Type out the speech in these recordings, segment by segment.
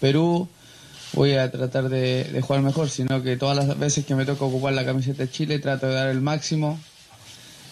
Perú voy a tratar de, jugar mejor, sino que todas las veces que me toca ocupar la camiseta de Chile trato de dar el máximo.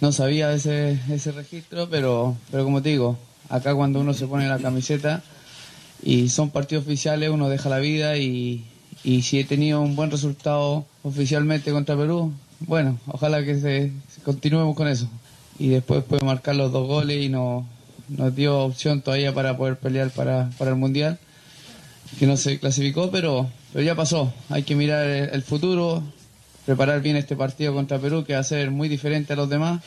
No sabía ese, ese registro, pero, pero como te digo, acá cuando uno se pone la camiseta y son partidos oficiales, uno deja la vida y, y si he tenido un buen resultado oficialmente contra Perú, bueno, ojalá que se, se continuemos con eso. Y después puede marcar los dos goles y no, nos dio opción todavía para poder pelear para, para el Mundial, que no se clasificó, pero, pero ya pasó. Hay que mirar el, futuro, preparar bien este partido contra Perú, que va a ser muy diferente a los demás.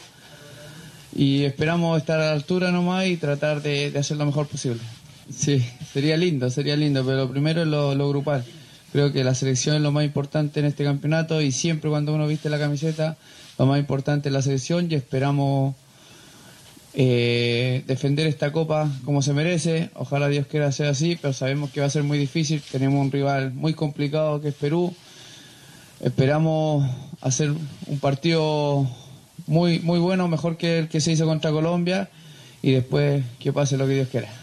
Y esperamos estar a la altura nomás y tratar de, de hacer lo mejor posible. Sí, sería lindo, sería lindo, pero primero es lo, lo grupal. Creo que la selección es lo más importante en este campeonato y siempre cuando uno viste la camiseta, lo más importante es la selección y esperamos eh, defender esta copa como se merece. Ojalá Dios quiera sea así, pero sabemos que va a ser muy difícil. Tenemos un rival muy complicado que es Perú. Esperamos hacer un partido muy, muy bueno, mejor que el que se hizo contra Colombia y después que pase lo que Dios quiera.